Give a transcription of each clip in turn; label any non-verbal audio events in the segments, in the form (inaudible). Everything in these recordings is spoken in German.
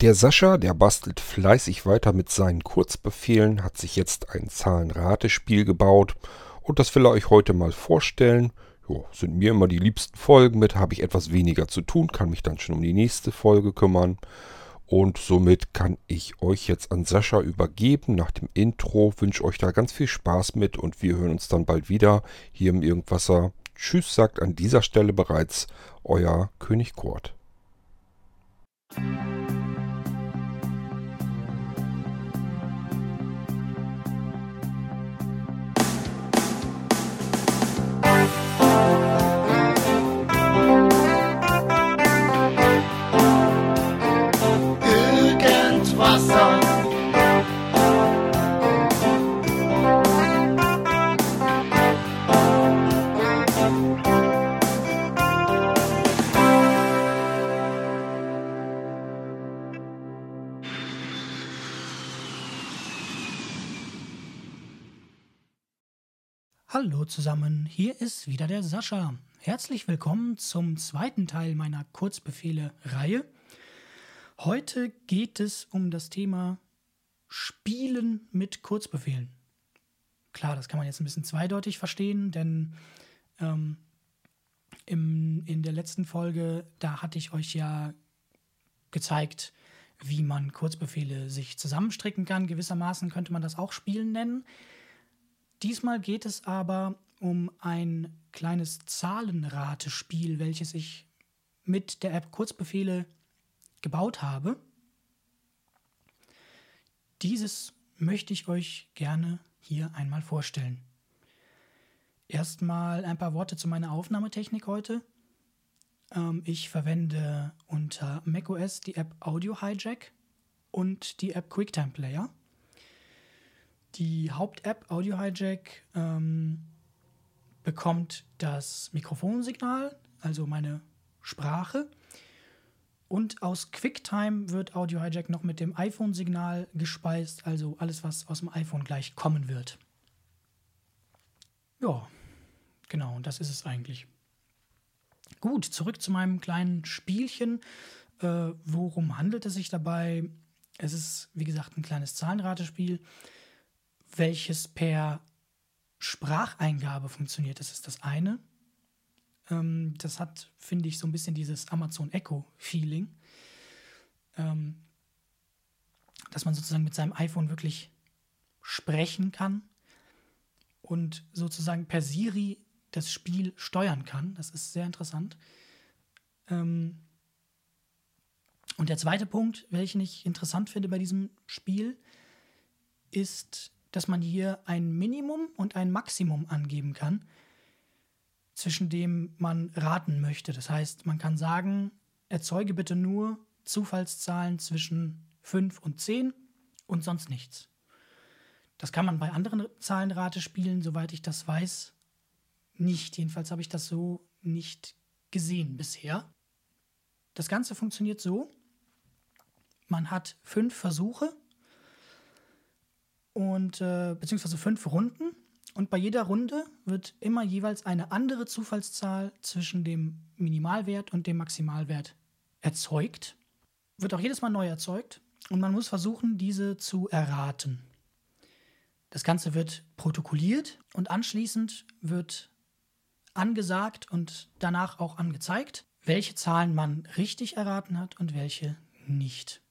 Der Sascha, der bastelt fleißig weiter mit seinen Kurzbefehlen, hat sich jetzt ein Zahlenratespiel gebaut und das will er euch heute mal vorstellen. Jo, sind mir immer die liebsten Folgen mit, habe ich etwas weniger zu tun, kann mich dann schon um die nächste Folge kümmern. Und somit kann ich euch jetzt an Sascha übergeben. Nach dem Intro wünsche euch da ganz viel Spaß mit und wir hören uns dann bald wieder hier im Irgendwasser. Tschüss sagt an dieser Stelle bereits euer König Kurt. Zusammen, hier ist wieder der Sascha. Herzlich willkommen zum zweiten Teil meiner Kurzbefehle-Reihe. Heute geht es um das Thema Spielen mit Kurzbefehlen. Klar, das kann man jetzt ein bisschen zweideutig verstehen, denn ähm, im, in der letzten Folge, da hatte ich euch ja gezeigt, wie man Kurzbefehle sich zusammenstricken kann. Gewissermaßen könnte man das auch Spielen nennen. Diesmal geht es aber um ein kleines Zahlenratespiel, welches ich mit der App Kurzbefehle gebaut habe. Dieses möchte ich euch gerne hier einmal vorstellen. Erstmal ein paar Worte zu meiner Aufnahmetechnik heute. Ähm, ich verwende unter macOS die App Audio Hijack und die App QuickTime Player. Die Haupt-App Audio Hijack ähm, bekommt das Mikrofonsignal, also meine Sprache. Und aus QuickTime wird Audio Hijack noch mit dem iPhone-Signal gespeist, also alles, was aus dem iPhone gleich kommen wird. Ja, genau, und das ist es eigentlich. Gut, zurück zu meinem kleinen Spielchen. Äh, worum handelt es sich dabei? Es ist, wie gesagt, ein kleines Zahlenratespiel welches per Spracheingabe funktioniert. Das ist das eine. Ähm, das hat, finde ich, so ein bisschen dieses Amazon Echo-Feeling. Ähm, dass man sozusagen mit seinem iPhone wirklich sprechen kann und sozusagen per Siri das Spiel steuern kann. Das ist sehr interessant. Ähm, und der zweite Punkt, welchen ich interessant finde bei diesem Spiel, ist dass man hier ein Minimum und ein Maximum angeben kann, zwischen dem man raten möchte. Das heißt, man kann sagen, erzeuge bitte nur Zufallszahlen zwischen 5 und 10 und sonst nichts. Das kann man bei anderen Zahlenratespielen, soweit ich das weiß, nicht. Jedenfalls habe ich das so nicht gesehen bisher. Das Ganze funktioniert so, man hat fünf Versuche und äh, beziehungsweise fünf Runden. Und bei jeder Runde wird immer jeweils eine andere Zufallszahl zwischen dem Minimalwert und dem Maximalwert erzeugt. Wird auch jedes Mal neu erzeugt und man muss versuchen, diese zu erraten. Das Ganze wird protokolliert und anschließend wird angesagt und danach auch angezeigt, welche Zahlen man richtig erraten hat und welche nicht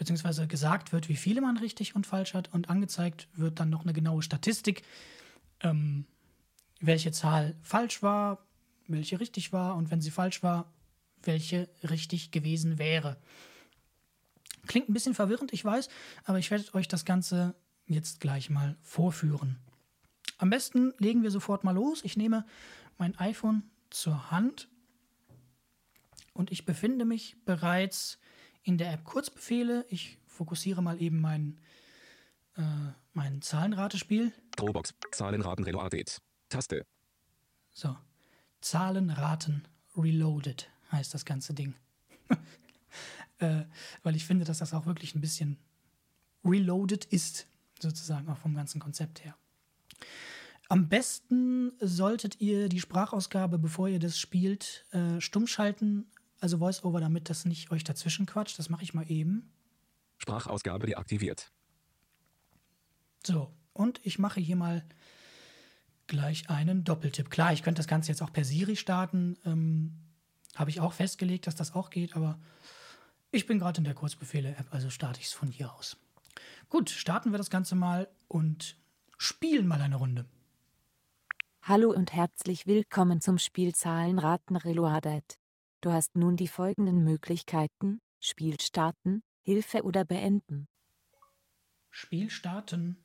beziehungsweise gesagt wird, wie viele man richtig und falsch hat und angezeigt wird dann noch eine genaue Statistik, ähm, welche Zahl falsch war, welche richtig war und wenn sie falsch war, welche richtig gewesen wäre. Klingt ein bisschen verwirrend, ich weiß, aber ich werde euch das Ganze jetzt gleich mal vorführen. Am besten legen wir sofort mal los. Ich nehme mein iPhone zur Hand und ich befinde mich bereits in der App Kurzbefehle. Ich fokussiere mal eben mein, äh, mein Zahlenratespiel. Dropbox, Zahlenraten Reloaded. Taste. So. Zahlenraten Reloaded heißt das ganze Ding. (laughs) äh, weil ich finde, dass das auch wirklich ein bisschen reloaded ist, sozusagen, auch vom ganzen Konzept her. Am besten solltet ihr die Sprachausgabe, bevor ihr das spielt, äh, stumm schalten also VoiceOver, damit das nicht euch dazwischen quatscht. Das mache ich mal eben. Sprachausgabe deaktiviert. So, und ich mache hier mal gleich einen Doppeltipp. Klar, ich könnte das Ganze jetzt auch per Siri starten. Ähm, Habe ich auch festgelegt, dass das auch geht, aber ich bin gerade in der Kurzbefehle-App, also starte ich es von hier aus. Gut, starten wir das Ganze mal und spielen mal eine Runde. Hallo und herzlich willkommen zum Spiel Zahlenraten Reloaded. Du hast nun die folgenden Möglichkeiten: Spiel starten, Hilfe oder beenden. Spiel starten.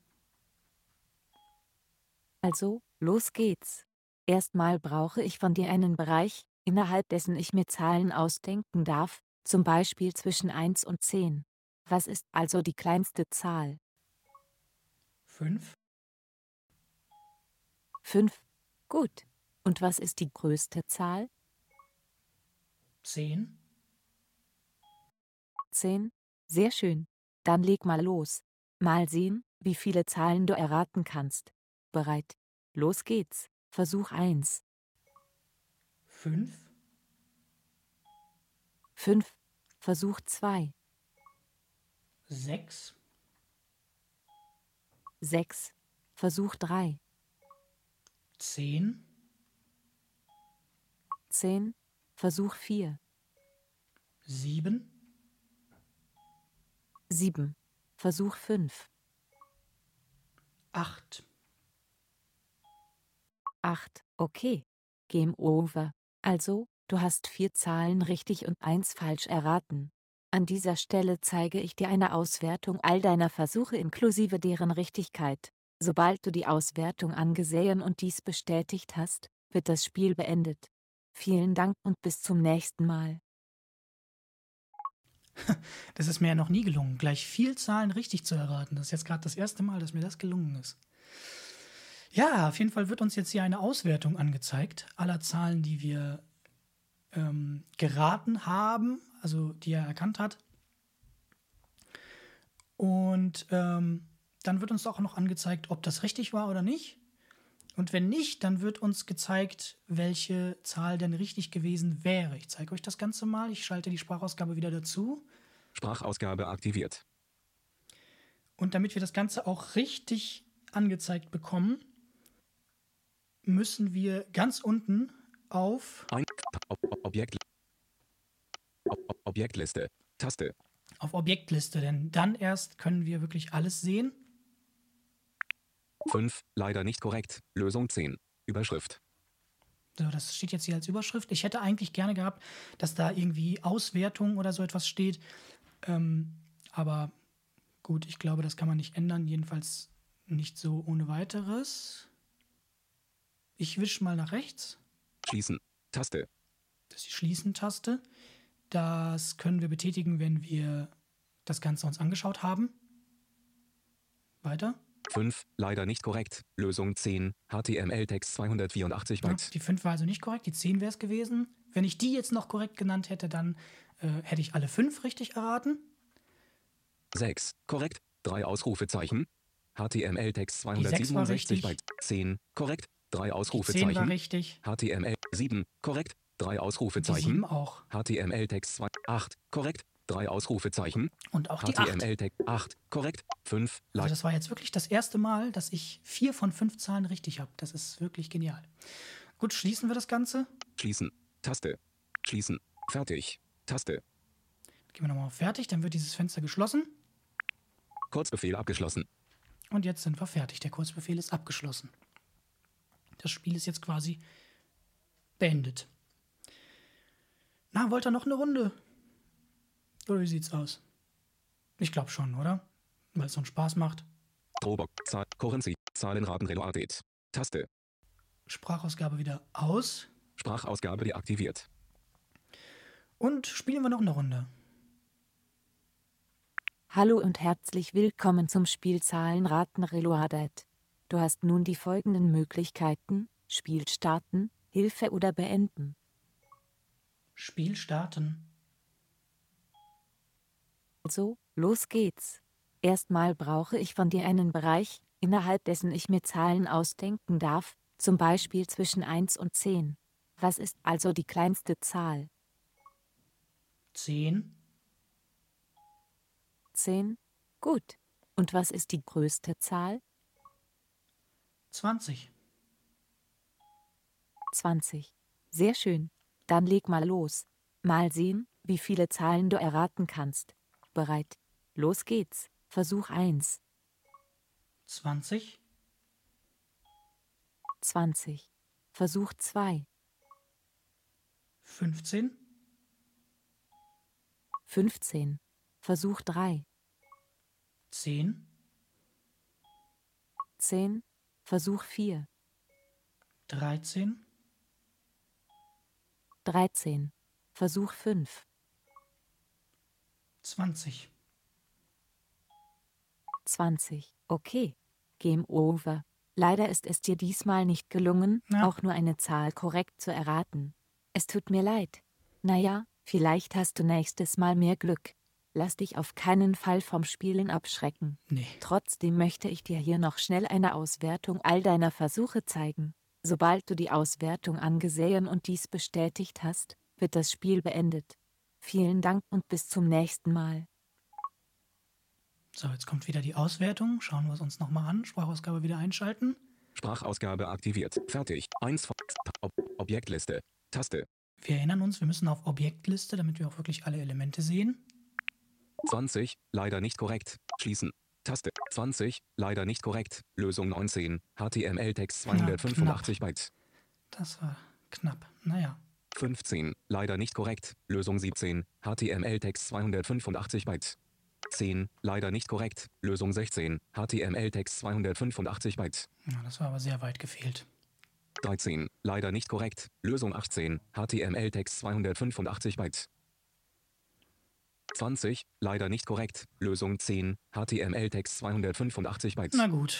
Also, los geht's. Erstmal brauche ich von dir einen Bereich, innerhalb dessen ich mir Zahlen ausdenken darf, zum Beispiel zwischen 1 und 10. Was ist also die kleinste Zahl? 5, 5. Gut. Und was ist die größte Zahl? 10, 10. Sehr schön. Dann leg mal los. Mal sehen, wie viele Zahlen du erraten kannst. Bereit? Los geht's. Versuch 1. 5, 5. Versuch 2. 6, 6. Versuch 3. 10, 10. Versuch 4. 7, 7. Versuch 5. 8, 8. Okay. Game over. Also, du hast vier Zahlen richtig und eins falsch erraten. An dieser Stelle zeige ich dir eine Auswertung all deiner Versuche inklusive deren Richtigkeit. Sobald du die Auswertung angesehen und dies bestätigt hast, wird das Spiel beendet. Vielen Dank und bis zum nächsten Mal. (laughs) Das ist mir ja noch nie gelungen, gleich viel Zahlen richtig zu erraten. Das ist jetzt gerade das erste Mal, dass mir das gelungen ist. Ja, auf jeden Fall wird uns jetzt hier eine Auswertung angezeigt aller Zahlen, die wir ähm, geraten haben, also die er erkannt hat. Und ähm, dann wird uns auch noch angezeigt, ob das richtig war oder nicht. Und wenn nicht, dann wird uns gezeigt, welche Zahl denn richtig gewesen wäre. Ich zeige euch das Ganze mal. Ich schalte die Sprachausgabe wieder dazu. Sprachausgabe aktiviert. Und damit wir das Ganze auch richtig angezeigt bekommen, müssen wir ganz unten auf, Ein Ob Ob Objekt Ob Ob Objektliste. Taste. auf Objektliste, denn dann erst können wir wirklich alles sehen. 5. Leider nicht korrekt. Lösung 10. Überschrift. So, das steht jetzt hier als Überschrift. Ich hätte eigentlich gerne gehabt, dass da irgendwie Auswertung oder so etwas steht. Ähm, aber gut, ich glaube, das kann man nicht ändern. Jedenfalls nicht so ohne weiteres. Ich wische mal nach rechts. Schließen. Taste. Das ist die Schließen-Taste. Das können wir betätigen, wenn wir das Ganze uns angeschaut haben. Weiter. 5. Leider nicht korrekt. Lösung 10. HTML-Text 284 Ja, Byte. die 5 war also nicht korrekt, die 10 wäre es gewesen. Wenn ich die jetzt noch korrekt genannt hätte, dann äh, hätte ich alle 5 richtig erraten. 6. Korrekt. 3 Ausrufezeichen. HTML-Text Die sechs war 267 richtig. Byte. 10. Korrekt. 3 Die 10 war Ausrufezeichen. richtig. HTML 7. Korrekt. 3 Die 7 Ausrufezeichen. auch. HTML-Text 2. 8. Korrekt. 3 Ausrufezeichen. Und auch die 8. HTML-Text 8. Korrekt. 5. Also das war jetzt wirklich das erste Mal, dass ich 4 von 5 Zahlen richtig habe. Das ist wirklich genial. Gut, schließen wir das Ganze. Schließen. Taste. Schließen. Fertig. Taste. Gehen wir nochmal auf Fertig, dann wird dieses Fenster geschlossen. Kurzbefehl abgeschlossen. Und jetzt sind wir fertig. Der Kurzbefehl ist abgeschlossen. Das Spiel ist jetzt quasi beendet. Na, wollt ihr noch eine Runde? Oder wie sieht's aus? Ich glaube schon, oder? Weil es so einen Spaß macht. Robok. Zahl. Currency. Zahlenraten Reloaded. Taste. Sprachausgabe wieder aus. Sprachausgabe deaktiviert. Und spielen wir noch eine Runde. Hallo und herzlich willkommen zum Spiel Zahlenraten Reloaded. Du hast nun die folgenden Möglichkeiten: Spiel starten, Hilfe oder beenden. Spiel starten. Also, los geht's. Erstmal brauche ich von dir einen Bereich, innerhalb dessen ich mir Zahlen ausdenken darf, zum Beispiel zwischen 1 und 10. Was ist also die kleinste Zahl? 10, 10. Gut. Und was ist die größte Zahl? 20. 20. Sehr schön. Dann leg mal los. Mal sehen, wie viele Zahlen du erraten kannst. Bereit. Los geht's. Versuch 1. 20, 20. Versuch 2. 15, 15. Versuch 3. 10, 10. Versuch 4. 13, 13. Versuch 5. 20. 20. Okay. Game over. Leider ist es dir diesmal nicht gelungen, Ja. auch nur eine Zahl korrekt zu erraten. Es tut mir leid. Naja, vielleicht hast du nächstes Mal mehr Glück. Lass dich auf keinen Fall vom Spielen abschrecken. Nee. Trotzdem möchte ich dir hier noch schnell eine Auswertung all deiner Versuche zeigen. Sobald du die Auswertung angesehen und dies bestätigt hast, wird das Spiel beendet. Vielen Dank und bis zum nächsten Mal. So, jetzt kommt wieder die Auswertung. Schauen wir es uns nochmal an. Sprachausgabe wieder einschalten. Sprachausgabe aktiviert. Fertig. 1 von Ob Objektliste. Taste. Wir erinnern uns, wir müssen auf Objektliste, damit wir auch wirklich alle Elemente sehen. 20. Leider nicht korrekt. Schließen. Taste. 20. Leider nicht korrekt. Lösung 19. HTML-Text 285 Byte. Das war knapp. Naja. 15. Leider nicht korrekt. Lösung 17. HTML-Text 285 Byte. 10. Leider nicht korrekt. Lösung 16. HTML-Text 285 Byte. Ja, das war aber sehr weit gefehlt. 13. Leider nicht korrekt. Lösung 18. HTML-Text 285 Byte. 20. Leider nicht korrekt. Lösung 10. HTML-Text 285 Byte. Na gut.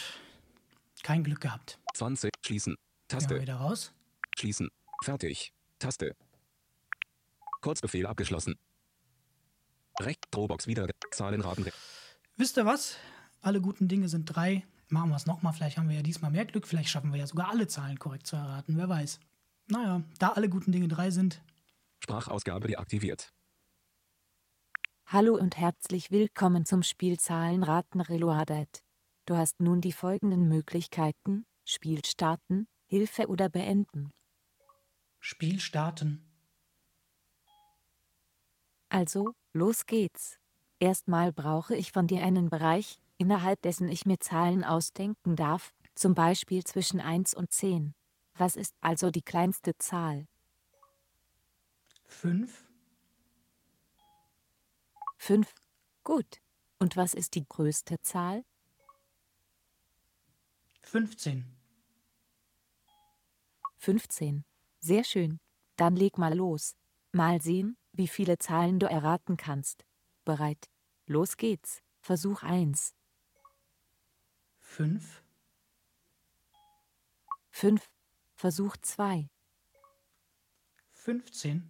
Kein Glück gehabt. 20. Schließen. Gehen wir Taste. wieder raus. Schließen. Fertig. Taste. Kurzbefehl abgeschlossen. Recht. Dropbox wieder. Zahlenraten. Wisst ihr was? Alle guten Dinge sind drei. Machen wir es nochmal. Vielleicht haben wir ja diesmal mehr Glück. Vielleicht schaffen wir ja sogar alle Zahlen korrekt zu erraten. Wer weiß. Naja, da alle guten Dinge drei sind. Sprachausgabe deaktiviert. Hallo und herzlich willkommen zum Spiel Zahlenraten Reloaded. Du hast nun die folgenden Möglichkeiten: Spiel starten, Hilfe oder beenden. Spiel starten. Also, los geht's. Erstmal brauche ich von dir einen Bereich, innerhalb dessen ich mir Zahlen ausdenken darf, zum Beispiel zwischen 1 und 10. Was ist also die kleinste Zahl? Fünf. 5. Gut. Und was ist die größte Zahl? 15. 15. Sehr schön. Dann leg mal los. Mal sehen, wie viele Zahlen du erraten kannst. Bereit. Los geht's. Versuch 1. 5. 5. Versuch 2. 15.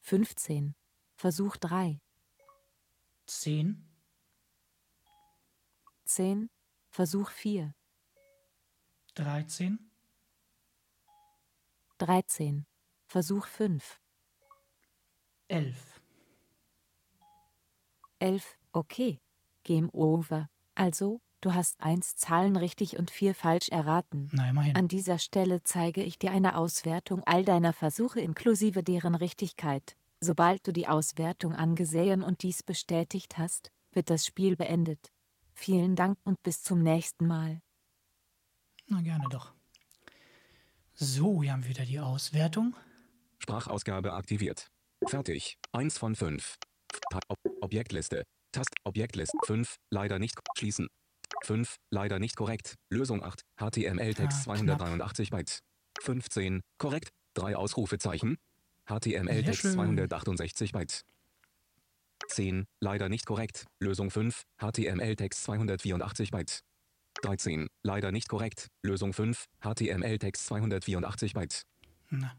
15. Versuch 3. 10. 10. Versuch 4. 13. 13. Versuch 5. 11. 11. Okay. Game over. Also, du hast eins Zahlen richtig und vier falsch erraten. Na, immerhin. An dieser Stelle zeige ich dir eine Auswertung all deiner Versuche inklusive deren Richtigkeit. Sobald du die Auswertung angesehen und dies bestätigt hast, wird das Spiel beendet. Vielen Dank und bis zum nächsten Mal. Na, gerne doch. So, hier haben wir wieder die Auswertung. Sprachausgabe aktiviert. Fertig. 1 von 5. Ob Objektliste. Tast Objektliste 5. Leider nicht. Schließen. 5. Leider nicht korrekt. Lösung 8. HTML-Text Ah, 283 Byte. 15. Korrekt. 3 Ausrufezeichen. HTML-Text Sehr schön. 268 Byte. 10. Leider nicht korrekt. Lösung 5. HTML-Text 284 Byte. 13. Leider nicht korrekt. Lösung 5. HTML-Text 284 Byte. Na,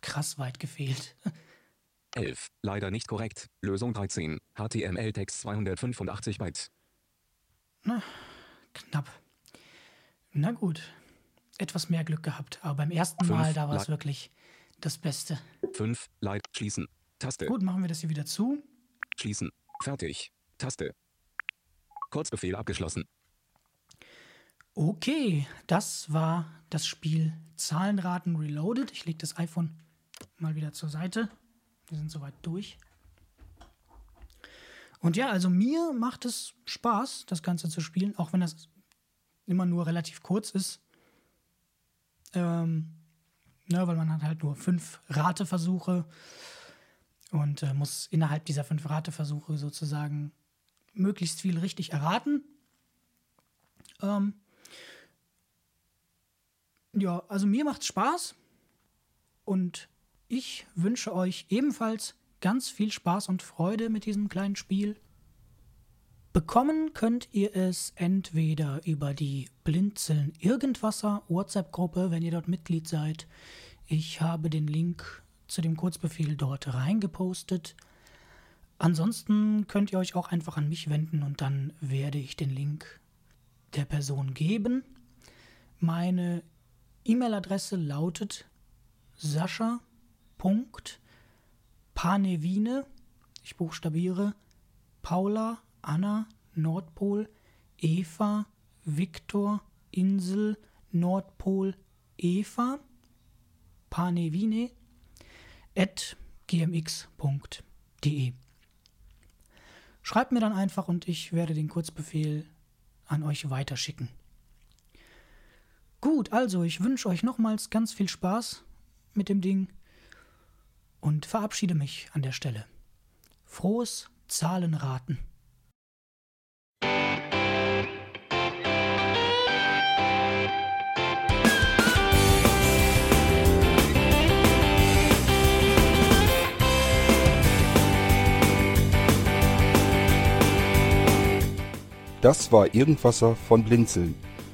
krass weit gefehlt. (laughs) 11. Leider nicht korrekt. Lösung 13. HTML-Text 285 Byte. Knapp. Na gut. Etwas mehr Glück gehabt. Aber beim ersten Fünf Mal, da war es wirklich das Beste. 5. Leid. Schließen. Taste. Gut, machen wir das hier wieder zu. Schließen. Fertig. Taste. Kurzbefehl abgeschlossen. Okay, das war das Spiel Zahlenraten Reloaded. Ich lege das iPhone mal wieder zur Seite. Wir sind soweit durch. Und ja, also mir macht es Spaß, das Ganze zu spielen, auch wenn das immer nur relativ kurz ist. Ähm, ne, weil man hat halt nur fünf Rateversuche und äh, muss innerhalb dieser fünf Rateversuche sozusagen möglichst viel richtig erraten. Ähm, ja, also mir macht's Spaß und ich wünsche euch ebenfalls ganz viel Spaß und Freude mit diesem kleinen Spiel. Bekommen könnt ihr es entweder über die Blinzeln Irgendwasser WhatsApp-Gruppe, wenn ihr dort Mitglied seid. Ich habe den Link zu dem Kurzbefehl dort reingepostet. Ansonsten könnt ihr euch auch einfach an mich wenden und dann werde ich den Link der Person geben. Meine E-Mail-Adresse lautet sascha.panevine, ich buchstabiere. Paula, Anna, Nordpol, Eva, Viktor, Insel, Nordpol, Eva, panevine, at gmx.de. Schreibt mir dann einfach und ich werde den Kurzbefehl an euch weiterschicken. Gut, also ich wünsche euch nochmals ganz viel Spaß mit dem Ding und verabschiede mich an der Stelle. Frohes Zahlenraten. Das war Irgendwasser von Blinzeln.